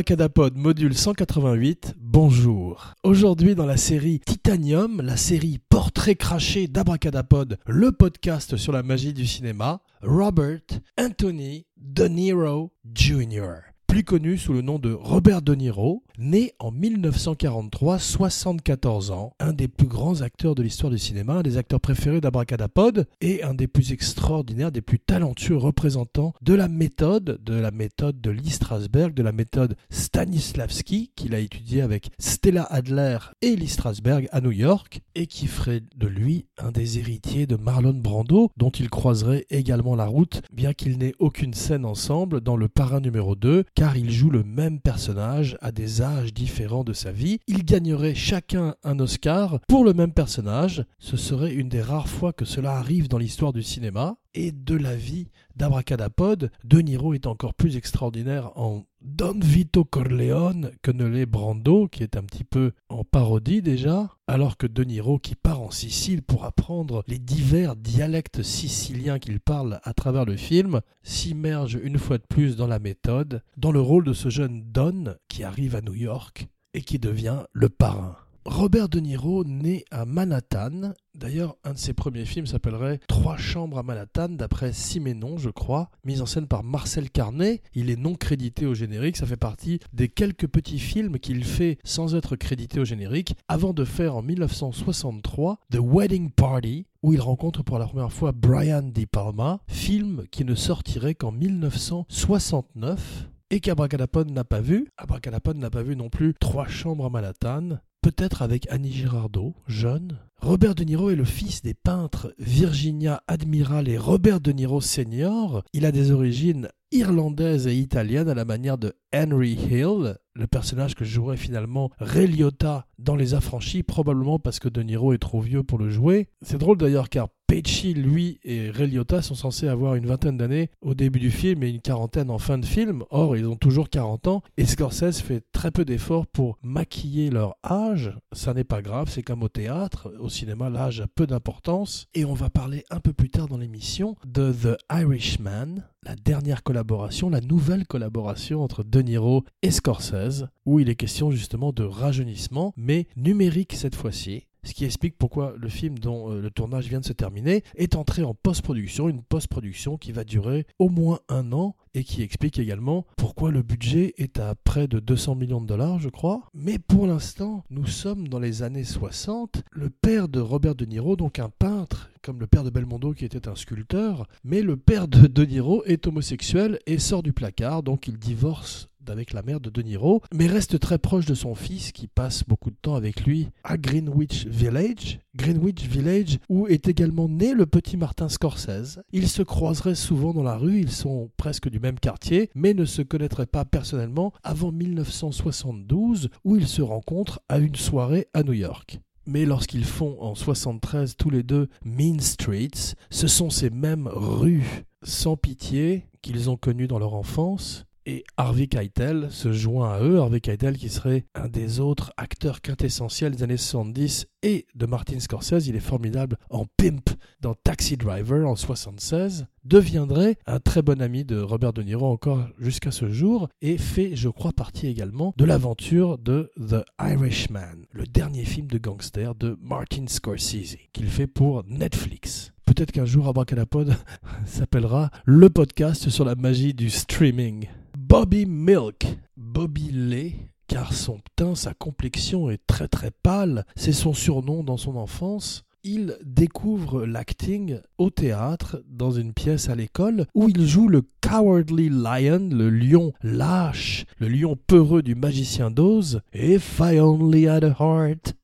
Abracadapod module 188, bonjour. Aujourd'hui dans la série Titanium, la série Portrait craché d'Abracadapod, le podcast sur la magie du cinéma, Robert Anthony De Niro Jr plus connu sous le nom de Robert De Niro, né en 1943, 74 ans, un des plus grands acteurs de l'histoire du cinéma, un des acteurs préférés d'Abracadapod et un des plus extraordinaires, des plus talentueux représentants de la méthode, de la méthode de Lee Strasberg, de la méthode Stanislavski, qu'il a étudié avec Stella Adler et Lee Strasberg à New York, et qui ferait de lui un des héritiers de Marlon Brando, dont il croiserait également la route, bien qu'il n'ait aucune scène ensemble dans Le Parrain numéro 2, car ils jouent le même personnage à des différents de sa vie. Ils gagneraient chacun un Oscar pour le même personnage. Ce serait une des rares fois que cela arrive dans l'histoire du cinéma et de la vie d'Abracadapod. De Niro est encore plus extraordinaire en Don Vito Corleone que ne l'est Brando, qui est un petit peu en parodie déjà, alors que De Niro, qui part en Sicile pour apprendre les divers dialectes siciliens qu'il parle à travers le film, s'immerge une fois de plus dans la méthode, dans le rôle de ce jeune Don qui arrive à New York et qui devient le parrain. Robert De Niro naît à Manhattan. D'ailleurs, un de ses premiers films s'appellerait Trois chambres à Manhattan, d'après Siménon, je crois, mise en scène par Marcel Carnet. Il est non crédité au générique, ça fait partie des quelques petits films qu'il fait sans être crédité au générique, avant de faire en 1963 The Wedding Party, où il rencontre pour la première fois Brian De Palma, film qui ne sortirait qu'en 1969 et qu'Abracadapod n'a pas vu. Abracadapod n'a pas vu non plus Trois chambres à Manhattan, peut-être avec Annie Girardot, jeune. Robert De Niro est le fils des peintres Virginia Admiral et Robert De Niro Senior. Il a des origines irlandaises et italiennes à la manière de Henry Hill, le personnage que jouerait finalement Ray Liotta dans Les Affranchis, probablement parce que De Niro est trop vieux pour le jouer. C'est drôle d'ailleurs car Pesci, lui et Ray Liotta sont censés avoir une vingtaine d'années au début du film et une quarantaine en fin de film. Or, ils ont toujours 40 ans et Scorsese fait très peu d'efforts pour maquiller leur âge. Ça n'est pas grave, c'est comme au théâtre. Cinéma, l'âge a peu d'importance. Et on va parler un peu plus tard dans l'émission de The Irishman, la dernière collaboration, la nouvelle collaboration entre De Niro et Scorsese, où il est question justement de rajeunissement, mais numérique cette fois-ci, ce qui explique pourquoi le film dont euh, le tournage vient de se terminer est entré en post-production, une post-production qui va durer au moins un an et qui explique également pourquoi le budget est à près de 200 millions de dollars, je crois. Mais pour l'instant, nous sommes dans les années 60. Le père de Robert De Niro, donc un peintre, comme le père de Belmondo qui était un sculpteur, mais le père de De Niro est homosexuel et sort du placard, donc il divorce avec la mère de De Niro, mais reste très proche de son fils qui passe beaucoup de temps avec lui à Greenwich Village. Greenwich Village où est également né le petit Martin Scorsese. Ils se croiseraient souvent dans la rue, ils sont presque du même quartier, mais ne se connaîtraient pas personnellement avant 1972 où ils se rencontrent à une soirée à New York. Mais lorsqu'ils font en 73 tous les deux Mean Streets, ce sont ces mêmes rues sans pitié qu'ils ont connues dans leur enfance et Harvey Keitel se joint à eux. Harvey Keitel, qui serait un des autres acteurs quintessentiels des années 70 et de Martin Scorsese, il est formidable en Pimp dans Taxi Driver en 76, deviendrait un très bon ami de Robert De Niro encore jusqu'à ce jour et fait, je crois, partie également de l'aventure de The Irishman, le dernier film de gangster de Martin Scorsese qu'il fait pour Netflix. Peut-être qu'un jour Abracadapod s'appellera le podcast sur la magie du streaming. Bobby Milk, Bobby Lay, car son teint, sa complexion est très très pâle, c'est son surnom dans son enfance. Il découvre l'acting au théâtre dans une pièce à l'école où il joue le Cowardly Lion, le lion lâche, le lion peureux du magicien d'Oz. If I only had a heart.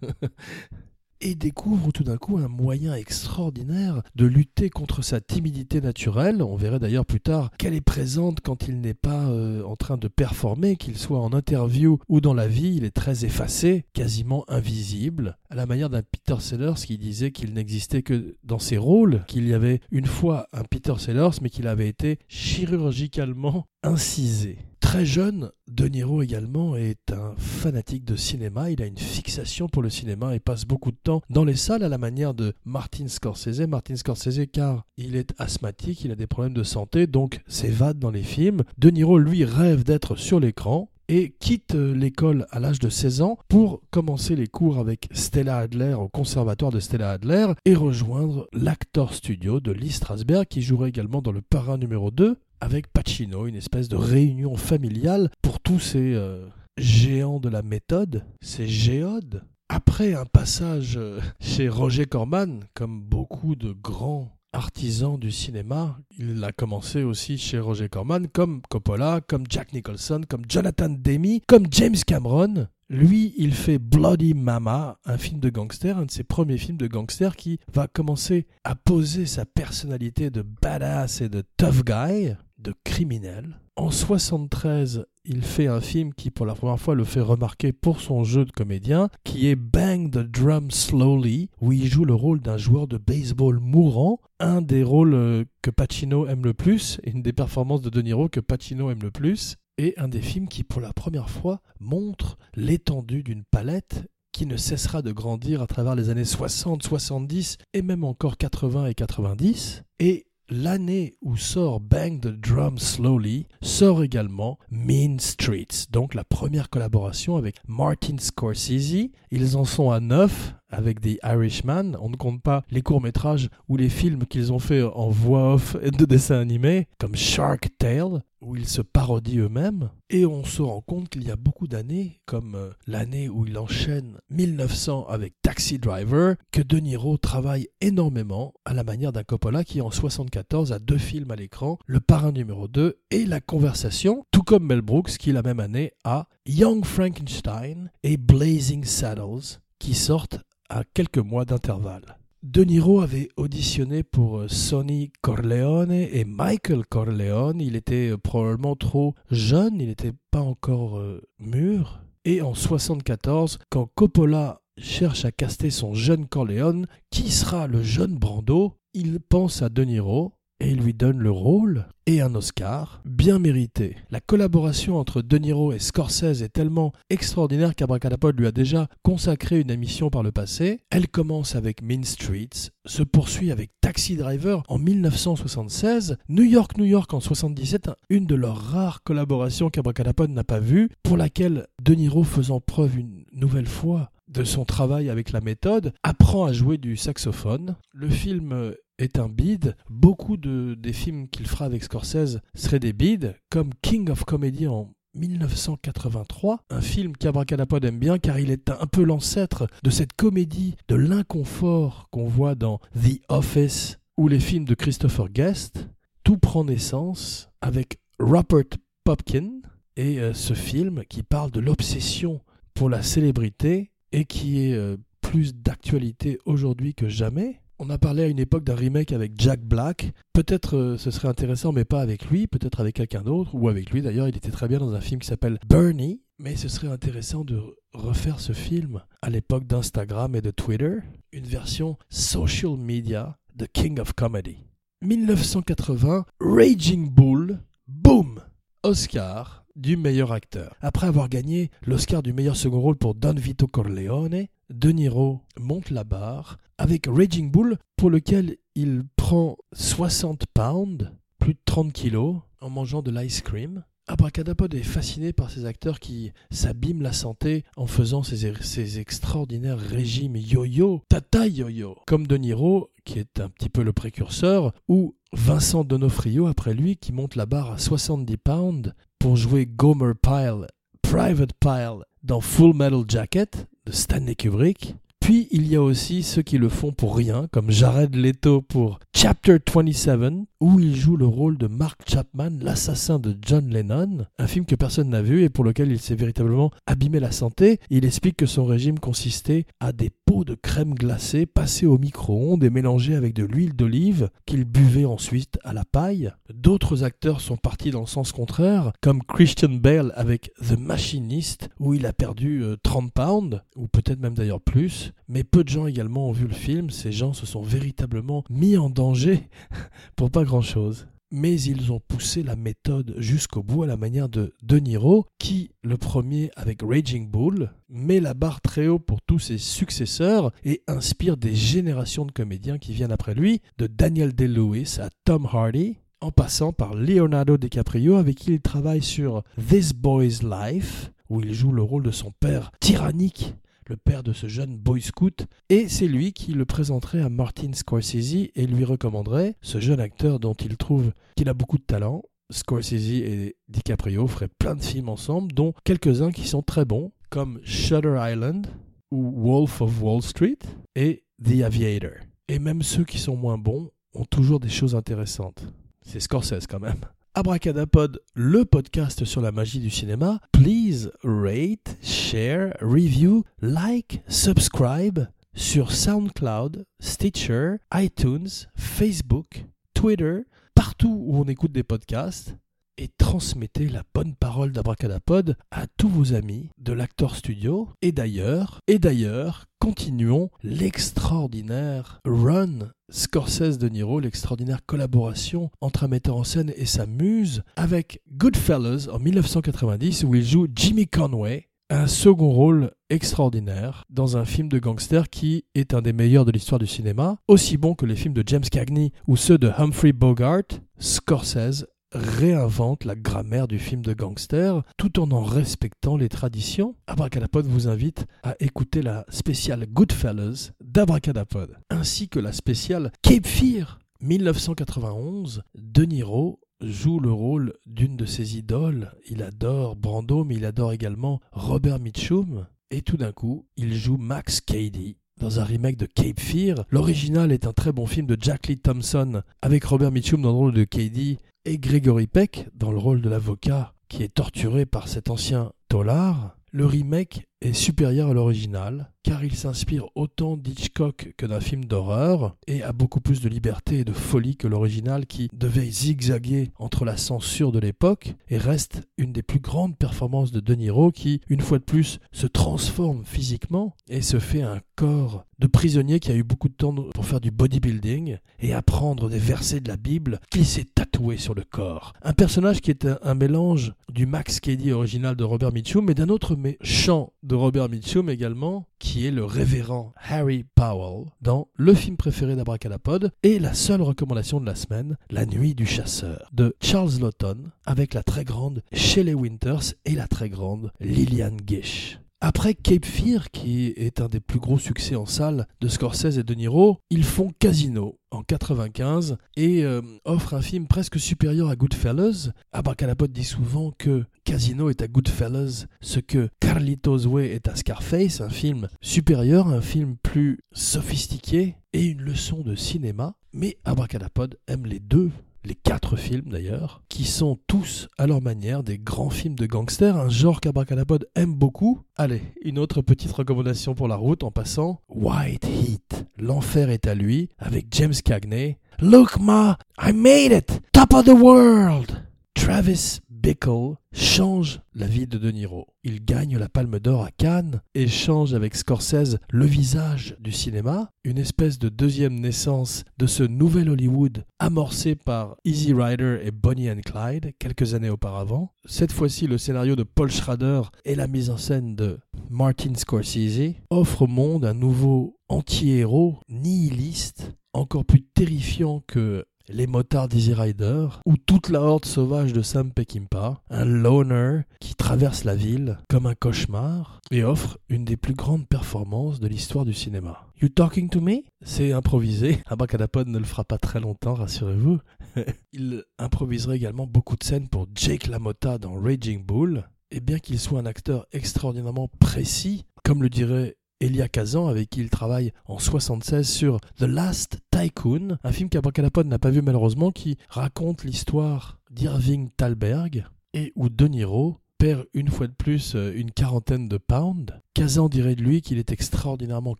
et découvre tout d'un coup un moyen extraordinaire de lutter contre sa timidité naturelle. On verrait d'ailleurs plus tard qu'elle est présente quand il n'est pas euh, en train de performer, qu'il soit en interview ou dans la vie, il est très effacé, quasiment invisible, à la manière d'un Peter Sellers qui disait qu'il n'existait que dans ses rôles, qu'il y avait une fois un Peter Sellers mais qu'il avait été chirurgicalement incisé Très jeune, De Niro également est un fanatique de cinéma, il a une fixation pour le cinéma et passe beaucoup de temps dans les salles à la manière de Martin Scorsese. Martin Scorsese car il est asthmatique, il a des problèmes de santé, donc s'évade dans les films. De Niro, lui, rêve d'être sur l'écran et quitte l'école à l'âge de 16 ans pour commencer les cours avec Stella Adler au conservatoire de Stella Adler et rejoindre l'Actor Studio de Lee Strasberg qui jouerait également dans Le Parrain numéro 2 avec Pacino, une espèce de réunion familiale pour tous ces euh, géants de la méthode, ces géodes. Après un passage euh, chez Roger Corman, comme beaucoup de grands artisans du cinéma, il a commencé aussi chez Roger Corman, comme Coppola, comme Jack Nicholson, comme Jonathan Demme, comme James Cameron. Lui, il fait Bloody Mama, un film de gangster, un de ses premiers films de gangster qui va commencer à poser sa personnalité de badass et de tough guy de criminel. En 73, il fait un film qui pour la première fois le fait remarquer pour son jeu de comédien, qui est Bang the Drum Slowly, où il joue le rôle d'un joueur de baseball mourant, un des rôles euh, que Pacino aime le plus, une des performances de De Niro que Pacino aime le plus, et un des films qui pour la première fois montre l'étendue d'une palette qui ne cessera de grandir à travers les années 60, 70 et même encore 80 et 90. Et l'année où sort Bang the Drum Slowly, sort également Mean Streets, donc la première collaboration avec Martin Scorsese. Ils en sont à neuf avec des Irishman. On ne compte pas les courts-métrages ou les films qu'ils ont fait en voix off de dessins animés, comme Shark Tale, où ils se parodient eux-mêmes. Et on se rend compte qu'il y a beaucoup d'années, comme euh, l'année où il enchaîne 1900 avec Taxi Driver, que De Niro travaille énormément à la manière d'un Coppola qui en 74 a deux films à l'écran, Le Parrain numéro 2 et La Conversation, tout comme Mel Brooks qui la même année a Young Frankenstein et Blazing Saddles qui sortent à quelques mois d'intervalle. De Niro avait auditionné pour euh, Sonny Corleone et Michael Corleone. Il était euh, probablement trop jeune, il n'était pas encore euh, mûr. Et en 74, quand Coppola cherche à caster son jeune Corleone, qui sera le jeune Brando, il pense à De Niro et il lui donne le rôle et un Oscar bien mérité. La collaboration entre De Niro et Scorsese est tellement extraordinaire qu'Abracadapod lui a déjà consacré une émission par le passé. Elle commence avec Mean Streets, se poursuit avec Taxi Driver en 1976, New York, New York en 77, une de leurs rares collaborations qu'Abracadapod n'a pas vue, pour laquelle De Niro faisant preuve une nouvelle fois de son travail avec la méthode, apprend à jouer du saxophone. Le film est un bide. Beaucoup de, des films qu'il fera avec Scorsese seraient des bides, comme King of Comedy en 1983, un film qu'Abracadapod aime bien car il est un peu l'ancêtre de cette comédie de l'inconfort qu'on voit dans The Office ou les films de Christopher Guest. Tout prend naissance avec Robert Popkin et euh, ce film qui parle de l'obsession pour la célébrité et qui est euh, plus d'actualité aujourd'hui que jamais. On a parlé à une époque d'un remake avec Jack Black. Peut-être euh, ce serait intéressant, mais pas avec lui, peut-être avec quelqu'un d'autre, ou avec lui d'ailleurs. Il était très bien dans un film qui s'appelle Bernie. Mais ce serait intéressant de refaire ce film à l'époque d'Instagram et de Twitter. Une version social media de King of Comedy. 1980, Raging Bull, boom Oscar du meilleur acteur. Après avoir gagné l'Oscar du meilleur second rôle pour Don Vito Corleone, De Niro monte la barre avec Raging Bull pour lequel il prend 60 pounds, plus de 30 kilos, en mangeant de l'ice cream. Abracadapod est fasciné par ces acteurs qui s'abîment la santé en faisant ces, ces extraordinaires régimes yo-yo, tata yo-yo, comme De Niro, qui est un petit peu le précurseur, ou Vincent Donofrio après lui qui monte la barre à 70 pounds pour jouer Gomer Pyle, Private Pyle dans Full Metal Jacket de Stanley Kubrick. Puis il y a aussi ceux qui le font pour rien, comme Jared Leto pour Chapter 27, où il joue le rôle de Mark Chapman, l'assassin de John Lennon, un film que personne n'a vu et pour lequel il s'est véritablement abîmé la santé. Il explique que son régime consistait à des de crème glacée passés au micro-ondes et mélangés avec de l'huile d'olive qu'il buvait ensuite à la paille. D'autres acteurs sont partis dans le sens contraire, comme Christian Bale avec The Machinist, où il a perdu 30 euh, pounds, ou peut-être même d'ailleurs plus. Mais peu de gens également ont vu le film, ces gens se sont véritablement mis en danger pour pas grand-chose. Mais ils ont poussé la méthode jusqu'au bout à la manière de De Niro, qui, le premier avec Raging Bull, met la barre très haut pour tous ses successeurs et inspire des générations de comédiens qui viennent après lui, de Daniel Day-Lewis à Tom Hardy, en passant par Leonardo DiCaprio avec qui il travaille sur This Boy's Life, où il joue le rôle de son père tyrannique le père de ce jeune boy scout, et c'est lui qui le présenterait à Martin Scorsese et lui recommanderait ce jeune acteur dont il trouve qu'il a beaucoup de talent. Scorsese et DiCaprio feraient plein de films ensemble, dont quelques-uns qui sont très bons, comme Shutter Island ou Wolf of Wall Street et The Aviator. Et même ceux qui sont moins bons ont toujours des choses intéressantes. C'est Scorsese quand même. Abracadapod, le podcast sur la magie du cinéma. Please rate, share, review, like, subscribe sur SoundCloud, Stitcher, iTunes, Facebook, Twitter, partout où on écoute des podcasts et transmettez la bonne parole d'Abracadapod à tous vos amis de l'Actor Studio. Et d'ailleurs, et d'ailleurs, continuons l'extraordinaire run Scorsese de Niro, l'extraordinaire collaboration entre un metteur en scène et sa muse avec Goodfellas en 1990 où il joue Jimmy Conway, un second rôle extraordinaire dans un film de gangster qui est un des meilleurs de l'histoire du cinéma, aussi bon que les films de James Cagney ou ceux de Humphrey Bogart. Scorsese réinvente la grammaire du film de gangster tout en en respectant les traditions. Abracadapod vous invite à écouter la spéciale Goodfellas d'Abracadapod, ainsi que la spéciale Cape Fear 1991. De Niro joue le rôle d'une de ses idoles. Il adore Brando, mais il adore également Robert Mitchum. Et tout d'un coup, il joue Max Cady dans un remake de Cape Fear. L'original est un très bon film de Jack Lee Thompson avec Robert Mitchum dans le rôle de Cady et Gregory Peck dans le rôle de l'avocat qui est torturé par cet ancien tolard, le remake est supérieur à l'original, car il s'inspire autant d'Hitchcock que d'un film d'horreur, et a beaucoup plus de liberté et de folie que l'original qui devait zigzaguer entre la censure de l'époque, et reste une des plus grandes performances de De Niro qui, une fois de plus, se transforme physiquement et se fait un corps de prisonnier qui a eu beaucoup de temps pour faire du bodybuilding et apprendre des versets de la Bible qu'il s'est tatoué sur le corps. Un personnage qui est un, mélange du Max Cady original de Robert Mitchum, mais d'un autre chant de Robert Mitchum également, qui est le révérend Harry Powell dans le film préféré d'Abracadapod et la seule recommandation de la semaine, La Nuit du Chasseur de Charles Lawton avec la très grande Shelley Winters et la très grande Lillian Gish. Après Cape Fear, qui est un des plus gros succès en salle de Scorsese et de Niro, ils font Casino en 95 et euh, offrent un film presque supérieur à Goodfellas. Abracadapod dit souvent que Casino est à Goodfellas ce que Carlitos Way est à Scarface, un film supérieur, un film plus sophistiqué et une leçon de cinéma. Mais Abracadapod aime les deux les quatre films d'ailleurs, qui sont tous à leur manière des grands films de gangsters, un genre qu'Abracadapod aime beaucoup. Allez, une autre petite recommandation pour la route en passant White Heat, l'enfer est à lui, avec James Cagney. Look ma, I made it, top of the world. Travis Bickle change la vie de De Niro. Il gagne la Palme d'Or à Cannes et change avec Scorsese le visage du cinéma, une espèce de deuxième naissance de ce nouvel Hollywood amorcé par Easy Rider et Bonnie and Clyde quelques années auparavant. Cette fois-ci, le scénario de Paul Schrader et la mise en scène de Martin Scorsese offrent au monde un nouveau anti-héros nihiliste encore plus terrifiant que les motards d'Easy Rider, ou toute la horde sauvage de Sam Peckinpah, un loner qui traverse la ville comme un cauchemar et offre une des plus grandes performances de l'histoire du cinéma. You talking to me? C'est improvisé. Abracadapod ne le fera pas très longtemps, rassurez-vous. Il improviserait également beaucoup de scènes pour Jake LaMotta dans Raging Bull. Et bien qu'il soit un acteur extraordinairement précis, comme le dirait Elia Kazan, avec qui il travaille en 76 sur The Last Tycoon, un film qu'Abracadapod n'a pas vu malheureusement, qui raconte l'histoire d'Irving Thalberg et où De Niro perd une fois de plus euh, une quarantaine de pounds. Kazan dirait de lui qu'il est extraordinairement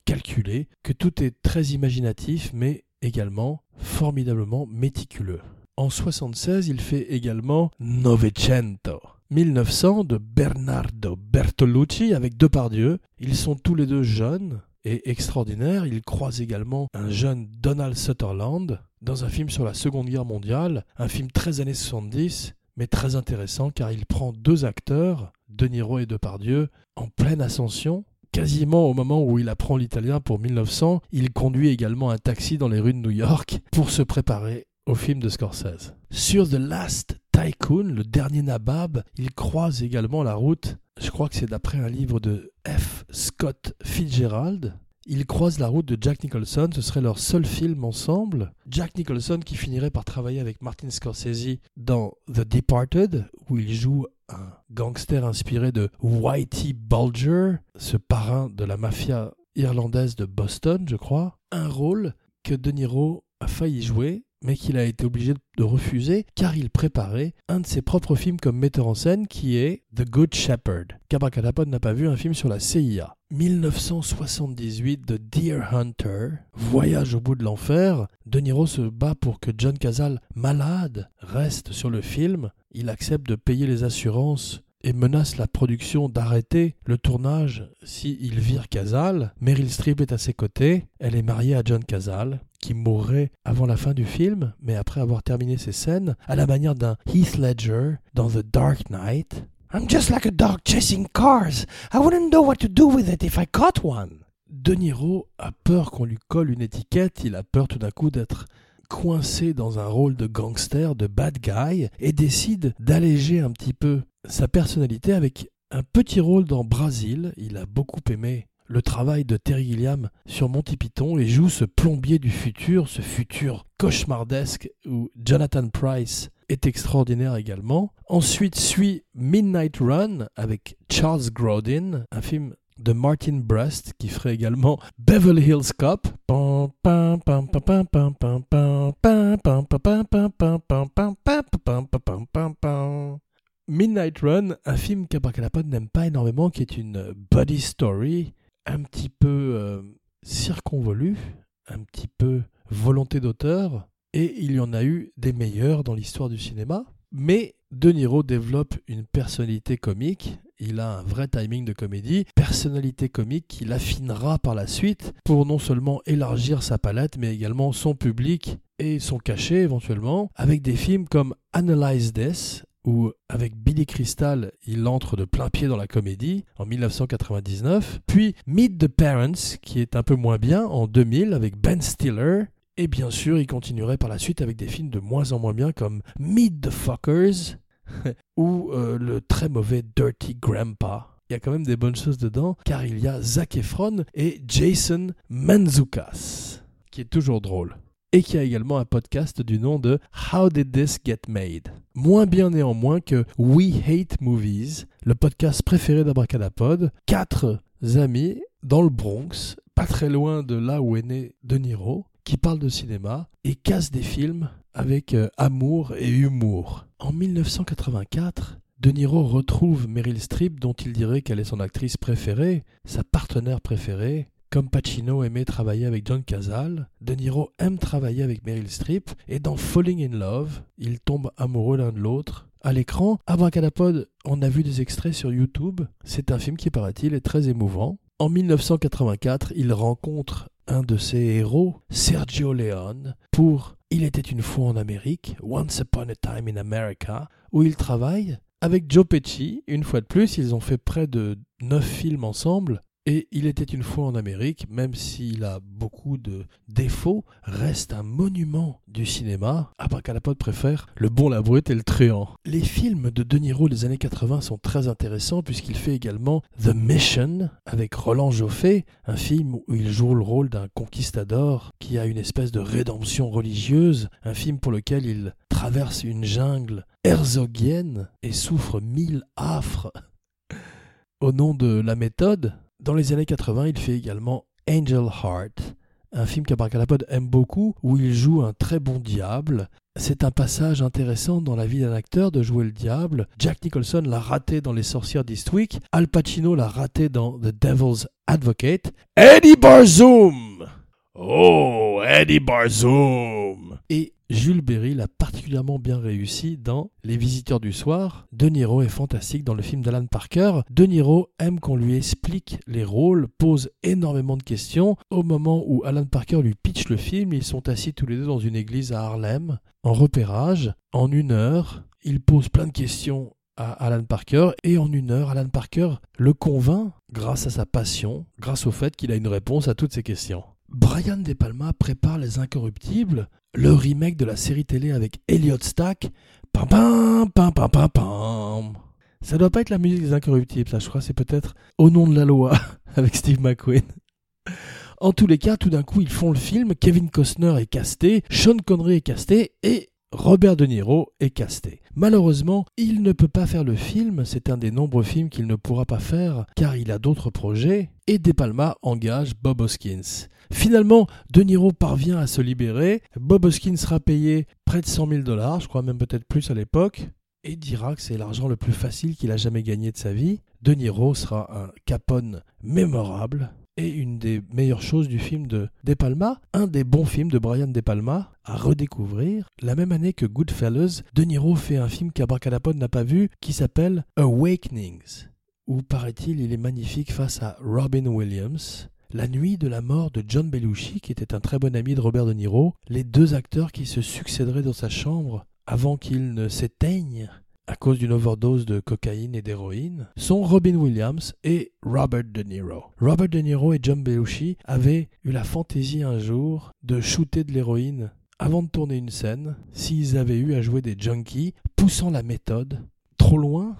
calculé, que tout est très imaginatif, mais également formidablement méticuleux. En 76, il fait également Novecento, 1900 de Bernardo Bertolucci avec Depardieu. Ils sont tous les deux jeunes est extraordinaire. Il croise également un jeune Donald Sutherland dans un film sur la Seconde Guerre mondiale, un film très années 70, mais très intéressant car il prend deux acteurs, De Niro et Depardieu, en pleine ascension. Quasiment au moment où il apprend l'italien pour 1900, il conduit également un taxi dans les rues de New York pour se préparer au film de Scorsese. Sur The Last Tycoon, le dernier Nabab, il croise également la route, je crois que c'est d'après un livre de F. Scott Fitzgerald, il croise la route de Jack Nicholson, ce serait leur seul film ensemble. Jack Nicholson qui finirait par travailler avec Martin Scorsese dans The Departed, où il joue un gangster inspiré de Whitey Bulger, ce parrain de la mafia irlandaise de Boston, je crois. Un rôle que De Niro a failli jouer mais qu'il a été obligé de refuser car il préparait un de ses propres films comme metteur en scène qui est The Good Shepherd. Cabracadapod n'a pas vu un film sur la CIA. 1978 de Deer Hunter, Voyage au bout de l'enfer. De Niro se bat pour que John Cazale, malade, reste sur le film. Il accepte de payer les assurances et menace la production d'arrêter le tournage s'il il vire Casal. Meryl Streep est à ses côtés. Elle est mariée à John Casal, qui mourrait avant la fin du film, mais après avoir terminé ses scènes, à la manière d'un Heath Ledger dans The Dark Knight. I'm just like a dog chasing cars. I wouldn't know what to do with it if I caught one. De Niro a peur qu'on lui colle une étiquette, il a peur tout d'un coup d'être coincé dans un rôle de gangster, de bad guy, et décide d'alléger un petit peu sa personnalité avec un petit rôle dans Brasil. Il a beaucoup aimé le travail de Terry Gilliam sur Monty Python et joue ce plombier du futur, ce futur cauchemardesque où Jonathan Price est extraordinaire également. Ensuite suit Midnight Run avec Charles Grodin, un film de Martin Brest qui ferait également Beverly Hills Cop. Midnight Run, un film qu'Abracadapod n'aime pas énormément, qui est une body story un petit peu euh, circonvolu, un petit peu volonté d'auteur, et il y en a eu des meilleurs dans l'histoire du cinéma. Mais De Niro développe une personnalité comique, il a un vrai timing de comédie, personnalité comique qu'il affinera par la suite pour non seulement élargir sa palette, mais également son public et son cachet éventuellement, avec des films comme Analyze This, où avec Billy Crystal, il entre de plein pied dans la comédie en 1999, puis Meet the Parents, qui est un peu moins bien en 2000 avec Ben Stiller, et bien sûr, il continuerait par la suite avec des films de moins en moins bien comme Meet the Fuckers ou euh, le très mauvais Dirty Grandpa. Il y a quand même des bonnes choses dedans, car il y a Zac Efron et Jason Manzoukas, qui est toujours drôle et qui a également un podcast du nom de How Did This Get Made? Moins bien néanmoins que We Hate Movies, le podcast préféré d'Abracadapod. Quatre amis dans le Bronx, pas très loin de là où est né De Niro, qui parlent de cinéma et cassent des films avec euh, amour et humour. En 1984, De Niro retrouve Meryl Streep dont il dirait qu'elle est son actrice préférée, sa partenaire préférée, comme Pacino aimait travailler avec John Cazale, De Niro aime travailler avec Meryl Streep, et dans Falling in Love, ils tombent amoureux l'un de l'autre. À l'écran, Abracadapod, on a vu des extraits sur YouTube. C'est un film qui, paraît-il, est très émouvant. En 1984, il rencontre un de ses héros, Sergio Leone, pour Il était une fois en Amérique, Once Upon a Time in America, où il travaille avec Joe Pesci. Une fois de plus, ils ont fait près de neuf films ensemble. Et Il était une fois en Amérique, même s'il a beaucoup de défauts, reste un monument du cinéma. Abracadapod préfère le bon, la brute et le tréant. Les films de De Niro des années 80 sont très intéressants puisqu'il fait également The Mission avec Roland Joffé, un film où il joue le rôle d'un conquistador qui a une espèce de rédemption religieuse, un film pour lequel il traverse une jungle herzogienne et souffre mille affres au nom de la méthode, dans les années 80, il fait également Angel Heart, un film qu'Abracadapod aime beaucoup, où il joue un très bon diable. C'est un passage intéressant dans la vie d'un acteur de jouer le diable. Jack Nicholson l'a raté dans Les Sorcières d'Eastwick, Al Pacino l'a raté dans The Devil's Advocate. Eddie Barzoum Oh, Eddie Barzoum Et Jules Berry l'a particulièrement bien réussi dans Les Visiteurs du Soir. De Niro est fantastique dans le film d'Alan Parker. De Niro aime qu'on lui explique les rôles, pose énormément de questions. Au moment où Alan Parker lui pitch le film, ils sont assis tous les deux dans une église à Harlem, en repérage. En une heure, il pose plein de questions à Alan Parker et en une heure, Alan Parker le convainc grâce à sa passion, grâce au fait qu'il a une réponse à toutes ces questions. Brian De Palma prépare Les Incorruptibles, le remake de la série télé avec Elliot Stack. Pam pam pam pam pam pam. Ça doit pas être la musique des Incorruptibles, ça je crois c'est peut-être Au nom de la loi avec Steve McQueen. En tous les cas, tout d'un coup, ils font le film, Kevin Costner est casté, Sean Connery est casté et Robert De Niro est casté. Malheureusement, il ne peut pas faire le film, c'est un des nombreux films qu'il ne pourra pas faire car il a d'autres projets, et De Palma engage Bob Hoskins. Finalement, De Niro parvient à se libérer, Bob Hoskins sera payé près de 100 000 dollars, je crois même peut-être plus à l'époque, et dira que c'est l'argent le plus facile qu'il a jamais gagné de sa vie. De Niro sera un Capone mémorable, et une des meilleures choses du film de De Palma, un des bons films de Brian De Palma à redécouvrir. La même année que Goodfellas, De Niro fait un film qu'Abracadapod n'a pas vu qui s'appelle Awakenings, où paraît-il il est magnifique face à Robin Williams. La nuit de la mort de John Belushi, qui était un très bon ami de Robert De Niro, les deux acteurs qui se succéderaient dans sa chambre avant qu'ils ne s'éteignent à cause d'une overdose de cocaïne et d'héroïne sont Robin Williams et Robert De Niro. Robert De Niro et John Belushi avaient eu la fantaisie un jour de shooter de l'héroïne avant de tourner une scène s'ils avaient eu à jouer des junkies, poussant la méthode trop loin.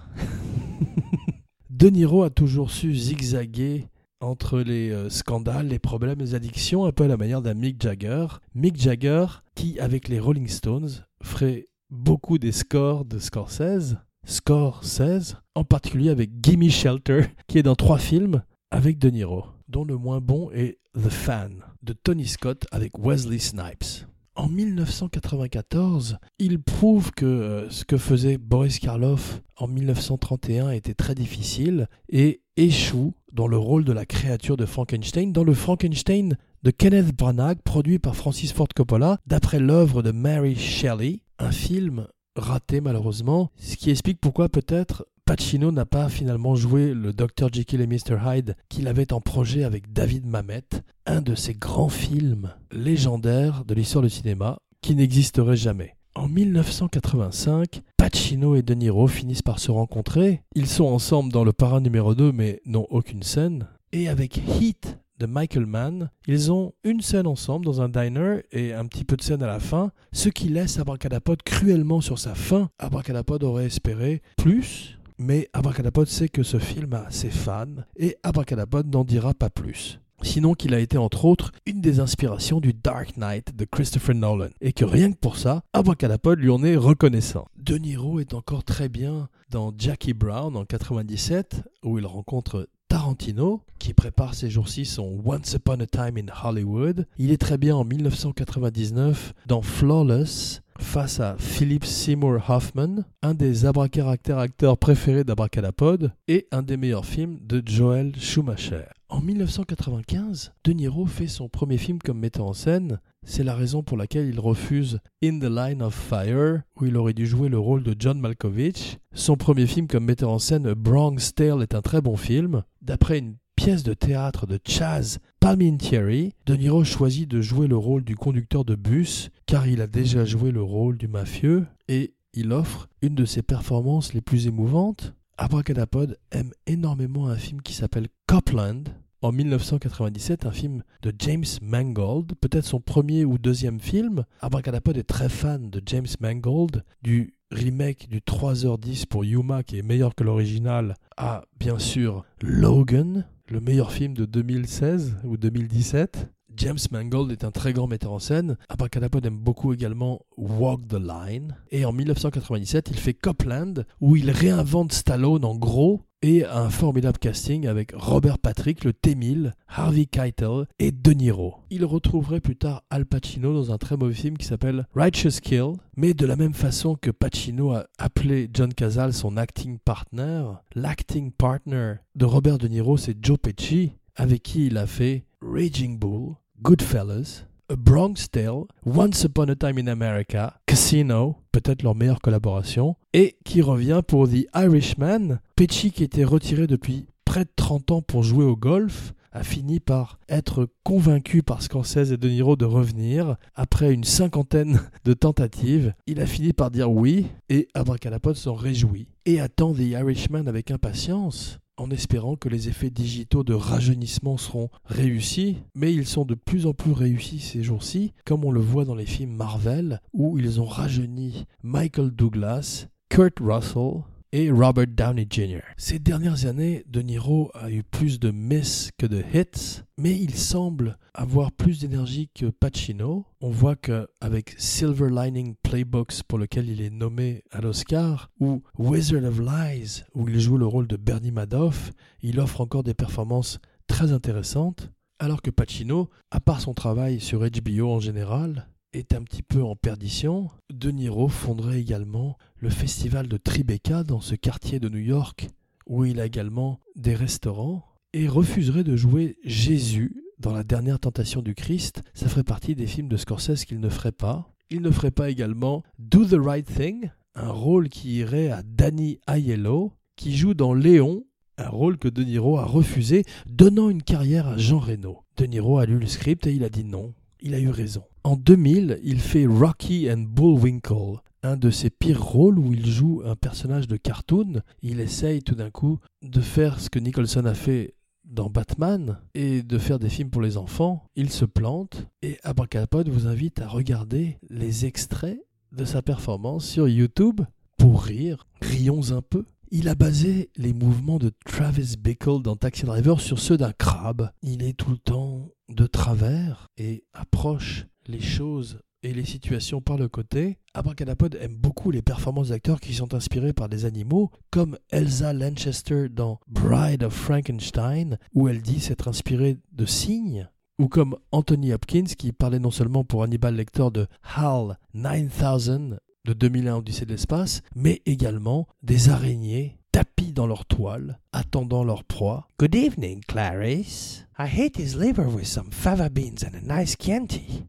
de Niro a toujours su zigzaguer entre les euh, scandales, les problèmes, les addictions, un peu à la manière d'un Mick Jagger. Mick Jagger qui, avec les Rolling Stones, ferait beaucoup des scores de Scorsese, Score 16, en particulier avec Gimme Shelter, qui est dans trois films avec De Niro, dont le moins bon est The Fan, de Tony Scott avec Wesley Snipes. En 1994, il prouve que euh, ce que faisait Boris Karloff en 1931 était très difficile et échoue dans le rôle de la créature de Frankenstein, dans le Frankenstein de Kenneth Branagh, produit par Francis Ford Coppola, d'après l'œuvre de Mary Shelley, un film raté malheureusement, ce qui explique pourquoi peut-être Pacino n'a pas finalement joué le Dr Jekyll et Mr Hyde qu'il avait en projet avec David Mamet, un de ces grands films légendaires de l'histoire du cinéma qui n'existerait jamais. En 1985, Pacino et De Niro finissent par se rencontrer. Ils sont ensemble dans le parrain numéro 2 mais n'ont aucune scène. Et avec Heat de Michael Mann. Ils ont une scène ensemble dans un diner et un petit peu de scène à la fin, ce qui laisse Abracadapod cruellement sur sa fin. Abracadapod aurait espéré plus, mais Abracadapod sait que ce film a ses fans et Abracadapod n'en dira pas plus. Sinon qu'il a été entre autres une des inspirations du Dark Knight de Christopher Nolan. Et que rien que pour ça, Abracadapod lui en est reconnaissant. De Niro est encore très bien dans Jackie Brown en 97, où il rencontre Tarantino, qui prépare ces jours-ci son Once Upon a Time in Hollywood. Il est très bien en 1999 dans Flawless face à Philip Seymour Hoffman, un des abracaractères acteurs préférés d'Abracadapod et un des meilleurs films de Joel Schumacher. En 1995, De Niro fait son premier film comme metteur en scène. C'est la raison pour laquelle il refuse In the Line of Fire, où il aurait dû jouer le rôle de John Malkovich. Son premier film comme metteur en scène, Bronx Tale, est un très bon film. D'après une pièce de théâtre de Chaz Palminteri, De Niro choisit de jouer le rôle du conducteur de bus, car il a déjà joué le rôle du mafieux, et il offre une de ses performances les plus émouvantes. Abracadapod aime énormément un film qui s'appelle Copland, en 1997, un film de James Mangold, peut-être son premier ou deuxième film. Abracadapod est très fan de James Mangold, du remake du 3h10 pour Yuma qui est meilleur que l'original, à bien sûr Logan, le meilleur film de 2016 ou 2017. James Mangold est un très grand metteur en scène. Abracadapod aime beaucoup également Walk the Line. Et en 1997, il fait Copland, où il réinvente Stallone en gros et un formidable casting avec Robert Patrick, le T-1000, Harvey Keitel et De Niro. Il retrouverait plus tard Al Pacino dans un très mauvais film qui s'appelle Righteous Kill, mais de la même façon que Pacino a appelé John Cazale son acting partner, l'acting partner de Robert De Niro c'est Joe Pesci, avec qui il a fait Raging Bull, Goodfellas, A Bronx Tale, Once Upon a Time in America, Casino, peut-être leur meilleure collaboration, et qui revient pour The Irishman. Pesci, qui était retiré depuis près de 30 ans pour jouer au golf, a fini par être convaincu par Scorsese et De Niro de revenir. Après une cinquantaine de tentatives, il a fini par dire oui et Abracadapod s'en réjouit et attend The Irishman avec impatience en espérant que les effets digitaux de rajeunissement seront réussis, mais ils sont de plus en plus réussis ces jours-ci, comme on le voit dans les films Marvel, où ils ont rajeuni Michael Douglas, Kurt Russell, et Robert Downey Jr. Ces dernières années, De Niro a eu plus de miss que de hits, mais il semble avoir plus d'énergie que Pacino. On voit qu'avec Silver Lining Playbooks, pour lequel il est nommé à l'Oscar, ou Wizard of Lies, où il joue le rôle de Bernie Madoff, il offre encore des performances très intéressantes. Alors que Pacino, à part son travail sur HBO en général, est un petit peu en perdition, De Niro fonderait également le festival de Tribeca dans ce quartier de New York où il a également des restaurants et refuserait de jouer Jésus dans la dernière tentation du Christ. Ça ferait partie des films de Scorsese qu'il ne ferait pas. Il ne ferait pas également Do the Right Thing, un rôle qui irait à Danny Aiello, qui joue dans Léon, un rôle que De Niro a refusé, donnant une carrière à Jean Reno. De Niro a lu le script et il a dit non. Il a eu raison. En 2000, il fait Rocky and Bullwinkle, un de ses pires rôles où il joue un personnage de cartoon. Il essaye tout d'un coup de faire ce que Nicholson a fait dans Batman et de faire des films pour les enfants. Il se plante et Abracadapod vous invite à regarder les extraits de sa performance sur YouTube pour rire. Rions un peu. Il a basé les mouvements de Travis Bickle dans Taxi Driver sur ceux d'un crabe. Il est tout le temps de travers et approche les choses et les situations par le côté. Abracadapod aime beaucoup les performances d'acteurs qui sont inspirés par des animaux, comme Elsa Lanchester dans Bride of Frankenstein, où elle dit s'être inspirée de cygnes, ou comme Anthony Hopkins qui parlait non seulement pour Hannibal Lecter de HAL 9000 de 2001 Odyssée de l'espace, mais également des araignées tapis dans leur toile, attendant leur proie. Good evening, Clarice. I hate his liver with some fava beans and a nice Chianti.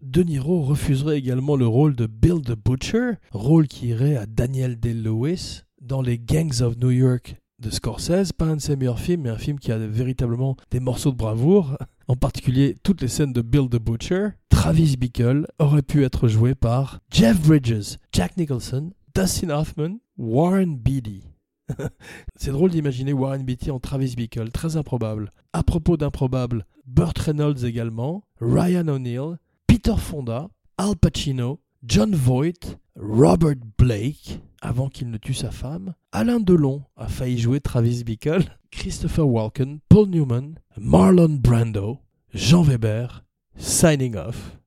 De Niro refuserait également le rôle de Bill the Butcher, rôle qui irait à Daniel Day-Lewis dans les Gangs of New York de Scorsese, pas un de ses meilleurs films, mais un film qui a véritablement des morceaux de bravoure, en particulier toutes les scènes de Bill the Butcher. Travis Bickle aurait pu être joué par Jeff Bridges, Jack Nicholson, Dustin Hoffman, Warren Beatty. C'est drôle d'imaginer Warren Beatty en Travis Bickle, très improbable. À propos d'improbable, Burt Reynolds également, Ryan O'Neill, Peter Fonda, Al Pacino, John Voight, Robert Blake, avant qu'il ne tue sa femme, Alain Delon a failli jouer Travis Bickle, Christopher Walken, Paul Newman, Marlon Brando, Jean Weber, signing off.